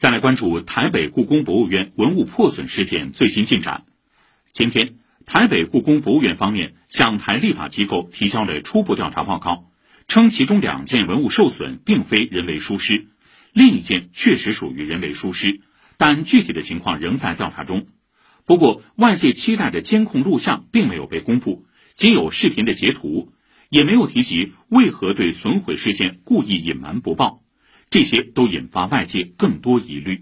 再来关注台北故宫博物院文物破损事件最新进展。今天，台北故宫博物院方面向台立法机构提交了初步调查报告，称其中两件文物受损并非人为疏失，另一件确实属于人为疏失，但具体的情况仍在调查中。不过，外界期待的监控录像并没有被公布，仅有视频的截图，也没有提及为何对损毁事件故意隐瞒不报。这些都引发外界更多疑虑。